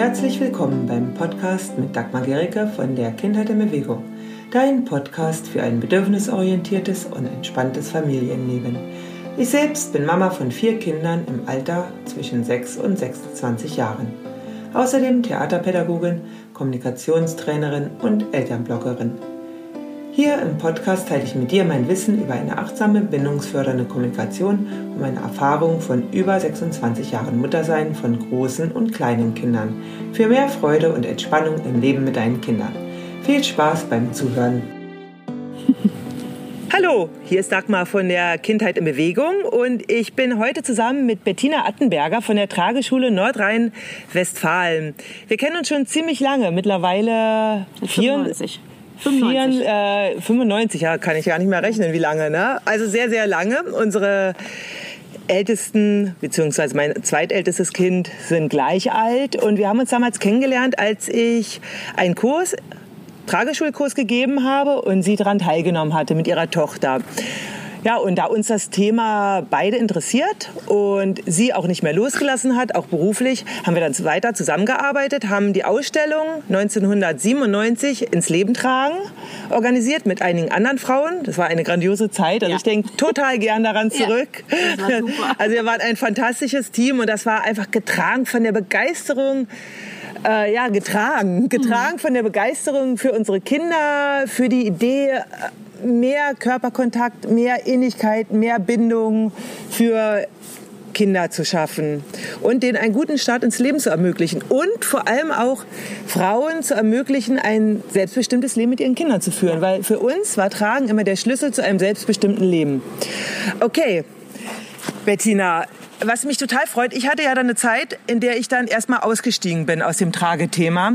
herzlich willkommen beim Podcast mit Dagmar Gericke von der Kindheit in Bewegung. Dein Podcast für ein bedürfnisorientiertes und entspanntes Familienleben. Ich selbst bin Mama von vier Kindern im Alter zwischen 6 und 26 Jahren. Außerdem Theaterpädagogin, Kommunikationstrainerin und Elternbloggerin. Hier im Podcast teile ich mit dir mein Wissen über eine achtsame, bindungsfördernde Kommunikation und meine Erfahrung von über 26 Jahren Muttersein von großen und kleinen Kindern. Für mehr Freude und Entspannung im Leben mit deinen Kindern. Viel Spaß beim Zuhören. Hallo, hier ist Dagmar von der Kindheit in Bewegung und ich bin heute zusammen mit Bettina Attenberger von der Trageschule Nordrhein-Westfalen. Wir kennen uns schon ziemlich lange, mittlerweile 94. 95. Äh, 95, ja, kann ich gar nicht mehr rechnen, wie lange. Ne? Also sehr, sehr lange. Unsere ältesten, beziehungsweise mein zweitältestes Kind sind gleich alt. Und wir haben uns damals kennengelernt, als ich einen Kurs, Trageschulkurs gegeben habe und sie daran teilgenommen hatte mit ihrer Tochter. Ja, und da uns das Thema beide interessiert und sie auch nicht mehr losgelassen hat, auch beruflich, haben wir dann weiter zusammengearbeitet, haben die Ausstellung 1997 ins Leben tragen, organisiert mit einigen anderen Frauen. Das war eine grandiose Zeit. Also ja. ich denke total gern daran zurück. Ja, also wir waren ein fantastisches Team und das war einfach getragen von der Begeisterung äh, ja, getragen. Getragen mhm. von der Begeisterung für unsere Kinder, für die Idee, mehr Körperkontakt, mehr Innigkeit, mehr Bindung für Kinder zu schaffen und denen einen guten Start ins Leben zu ermöglichen und vor allem auch Frauen zu ermöglichen, ein selbstbestimmtes Leben mit ihren Kindern zu führen, weil für uns war Tragen immer der Schlüssel zu einem selbstbestimmten Leben. Okay, Bettina, was mich total freut, ich hatte ja dann eine Zeit, in der ich dann erstmal ausgestiegen bin aus dem Tragethema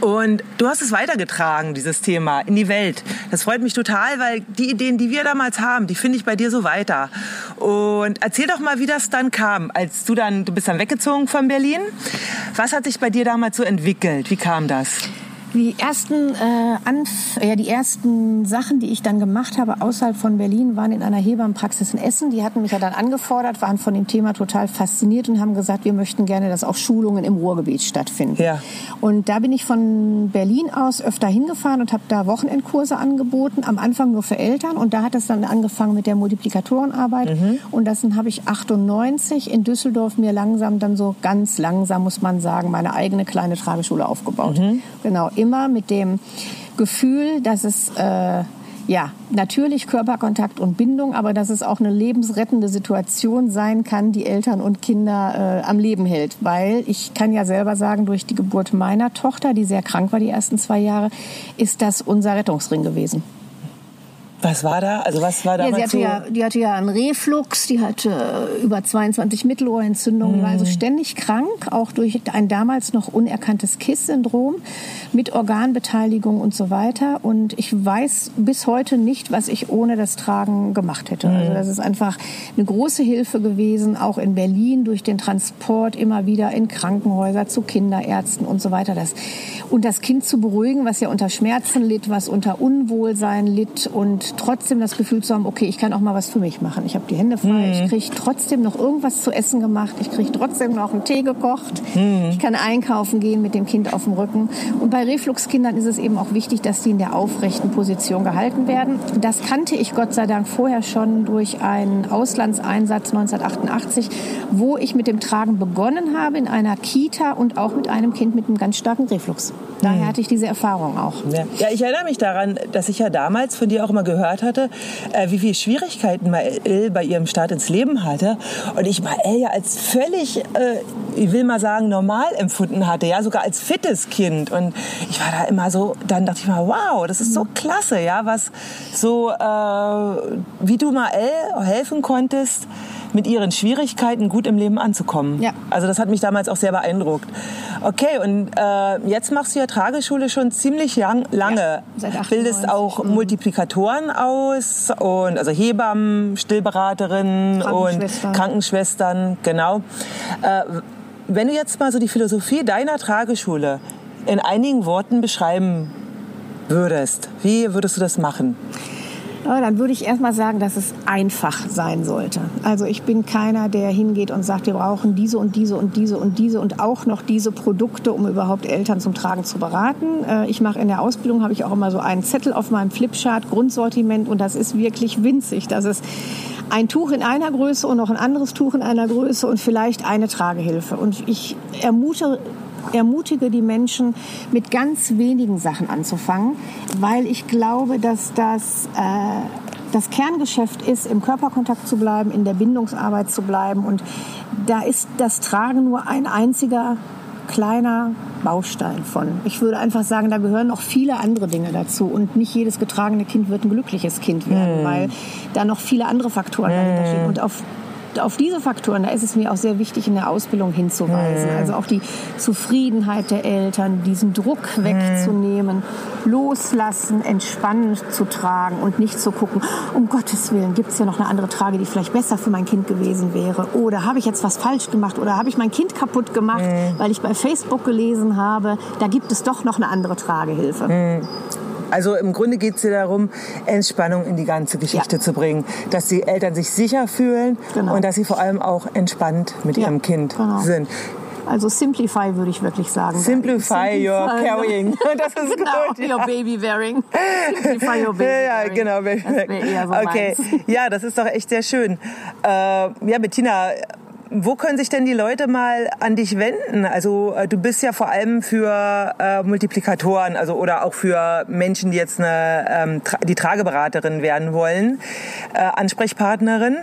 und du hast es weitergetragen, dieses Thema, in die Welt. Das freut mich total, weil die Ideen, die wir damals haben, die finde ich bei dir so weiter. Und erzähl doch mal, wie das dann kam, als du dann, du bist dann weggezogen von Berlin. Was hat sich bei dir damals so entwickelt? Wie kam das? Die ersten, äh, Anf ja, die ersten Sachen, die ich dann gemacht habe außerhalb von Berlin, waren in einer Hebammenpraxis in Essen. Die hatten mich ja dann angefordert, waren von dem Thema total fasziniert und haben gesagt, wir möchten gerne, dass auch Schulungen im Ruhrgebiet stattfinden. Ja. Und da bin ich von Berlin aus öfter hingefahren und habe da Wochenendkurse angeboten, am Anfang nur für Eltern. Und da hat es dann angefangen mit der Multiplikatorenarbeit. Mhm. Und das habe ich 98 in Düsseldorf mir langsam dann so ganz langsam, muss man sagen, meine eigene kleine Trageschule aufgebaut. Mhm. Genau immer mit dem Gefühl, dass es äh, ja, natürlich Körperkontakt und Bindung, aber dass es auch eine lebensrettende Situation sein kann, die Eltern und Kinder äh, am Leben hält. Weil ich kann ja selber sagen, durch die Geburt meiner Tochter, die sehr krank war die ersten zwei Jahre, ist das unser Rettungsring gewesen. Was war da? Also was war da? Ja, sie hatte so? ja, die hatte ja einen Reflux, die hatte äh, über 22 Mittelohrentzündungen, mhm. war also ständig krank, auch durch ein damals noch unerkanntes KISS-Syndrom mit Organbeteiligung und so weiter. Und ich weiß bis heute nicht, was ich ohne das Tragen gemacht hätte. Mhm. Also das ist einfach eine große Hilfe gewesen, auch in Berlin durch den Transport immer wieder in Krankenhäuser zu Kinderärzten und so weiter. Das, und das Kind zu beruhigen, was ja unter Schmerzen litt, was unter Unwohlsein litt und trotzdem das Gefühl zu haben, okay, ich kann auch mal was für mich machen. Ich habe die Hände frei, mhm. ich kriege trotzdem noch irgendwas zu essen gemacht, ich kriege trotzdem noch einen Tee gekocht, mhm. ich kann einkaufen gehen mit dem Kind auf dem Rücken. Und bei Refluxkindern ist es eben auch wichtig, dass sie in der aufrechten Position gehalten werden. Das kannte ich Gott sei Dank vorher schon durch einen Auslandseinsatz 1988, wo ich mit dem Tragen begonnen habe in einer Kita und auch mit einem Kind mit einem ganz starken Reflux. Daher mhm. hatte ich diese Erfahrung auch. Ja. ja, ich erinnere mich daran, dass ich ja damals von dir auch immer gehört hatte, äh, wie viele Schwierigkeiten Mael bei ihrem Start ins Leben hatte. Und ich Mael ja als völlig, äh, ich will mal sagen, normal empfunden hatte, ja, sogar als fittes Kind. Und ich war da immer so, dann dachte ich mal, wow, das ist so mhm. klasse, ja, was so, äh, wie du Mael helfen konntest, mit ihren Schwierigkeiten gut im Leben anzukommen. Ja. Also das hat mich damals auch sehr beeindruckt. Okay, und äh, jetzt machst du ja Trageschule schon ziemlich lang, lange. Ja, seit 98. Bildest auch mhm. Multiplikatoren aus und also Hebammen, Stillberaterinnen und Krankenschwestern, genau. Äh, wenn du jetzt mal so die Philosophie deiner Trageschule in einigen Worten beschreiben würdest, wie würdest du das machen? Dann würde ich erstmal sagen, dass es einfach sein sollte. Also ich bin keiner, der hingeht und sagt, wir brauchen diese und diese und diese und diese und auch noch diese Produkte, um überhaupt Eltern zum Tragen zu beraten. Äh, ich mache in der Ausbildung, habe ich auch immer so einen Zettel auf meinem Flipchart, Grundsortiment und das ist wirklich winzig. Das ist ein Tuch in einer Größe und noch ein anderes Tuch in einer Größe und vielleicht eine Tragehilfe. Und ich ermute ermutige die Menschen, mit ganz wenigen Sachen anzufangen, weil ich glaube, dass das äh, das Kerngeschäft ist, im Körperkontakt zu bleiben, in der Bindungsarbeit zu bleiben. Und da ist das Tragen nur ein einziger kleiner Baustein von. Ich würde einfach sagen, da gehören noch viele andere Dinge dazu. Und nicht jedes getragene Kind wird ein glückliches Kind werden, mm. weil da noch viele andere Faktoren mm. dahinter stehen. Und auf auf diese Faktoren, da ist es mir auch sehr wichtig, in der Ausbildung hinzuweisen. Mhm. Also auch die Zufriedenheit der Eltern, diesen Druck wegzunehmen, loslassen, entspannend zu tragen und nicht zu gucken, um Gottes Willen, gibt es ja noch eine andere Trage, die vielleicht besser für mein Kind gewesen wäre. Oder habe ich jetzt was falsch gemacht? Oder habe ich mein Kind kaputt gemacht, mhm. weil ich bei Facebook gelesen habe, da gibt es doch noch eine andere Tragehilfe. Also im Grunde geht es dir darum, Entspannung in die ganze Geschichte ja. zu bringen, dass die Eltern sich sicher fühlen genau. und dass sie vor allem auch entspannt mit ja, ihrem Kind genau. sind. Also simplify würde ich wirklich sagen. Simplify, simplify your carrying. Das ist genau, gut. Your baby bearing. Simplify your baby Ja, genau. Baby das eher so okay. Meins. Ja, das ist doch echt sehr schön. Äh, ja, Bettina, wo können sich denn die Leute mal an dich wenden? Also äh, du bist ja vor allem für äh, Multiplikatoren, also oder auch für Menschen, die jetzt eine, ähm, tra die Trageberaterin werden wollen, äh, Ansprechpartnerin.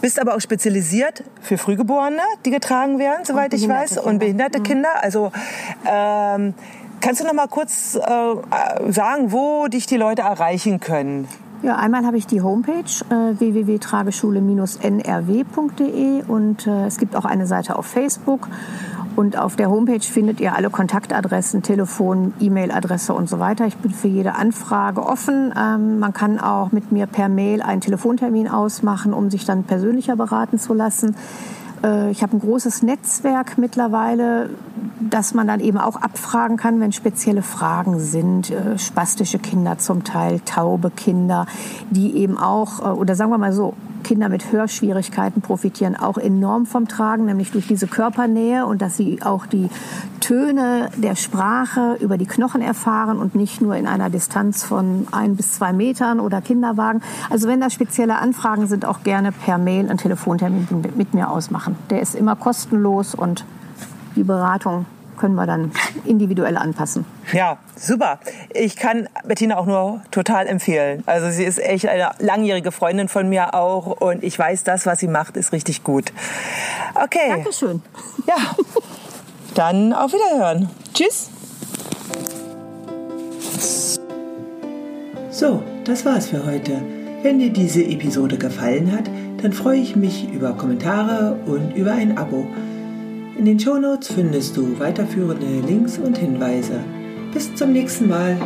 Bist aber auch spezialisiert für Frühgeborene, die getragen werden, soweit ich weiß, Kinder. und behinderte mhm. Kinder. Also ähm, kannst du noch mal kurz äh, äh sagen, wo dich die Leute erreichen können? Ja, einmal habe ich die Homepage äh, www.trageschule-nrw.de und äh, es gibt auch eine Seite auf Facebook. Und auf der Homepage findet ihr alle Kontaktadressen, Telefon, E-Mail-Adresse und so weiter. Ich bin für jede Anfrage offen. Ähm, man kann auch mit mir per Mail einen Telefontermin ausmachen, um sich dann persönlicher beraten zu lassen. Äh, ich habe ein großes Netzwerk mittlerweile, das man dann eben auch abfragen kann, wenn spezielle Fragen sind. Äh, spastische Kinder zum Teil, taube Kinder, die eben auch, äh, oder sagen wir mal so, Kinder mit Hörschwierigkeiten profitieren auch enorm vom Tragen, nämlich durch diese Körpernähe und dass sie auch die Töne der Sprache über die Knochen erfahren und nicht nur in einer Distanz von ein bis zwei Metern oder Kinderwagen. Also wenn da spezielle Anfragen sind, auch gerne per Mail einen Telefontermin mit mir ausmachen. Der ist immer kostenlos und die Beratung können wir dann individuell anpassen. Ja, super. Ich kann Bettina auch nur total empfehlen. Also sie ist echt eine langjährige Freundin von mir auch und ich weiß, das, was sie macht, ist richtig gut. Okay. Dankeschön. Ja, dann auf Wiederhören. Tschüss. So, das war's für heute. Wenn dir diese Episode gefallen hat, dann freue ich mich über Kommentare und über ein Abo. In den Shownotes findest du weiterführende Links und Hinweise. Bis zum nächsten Mal.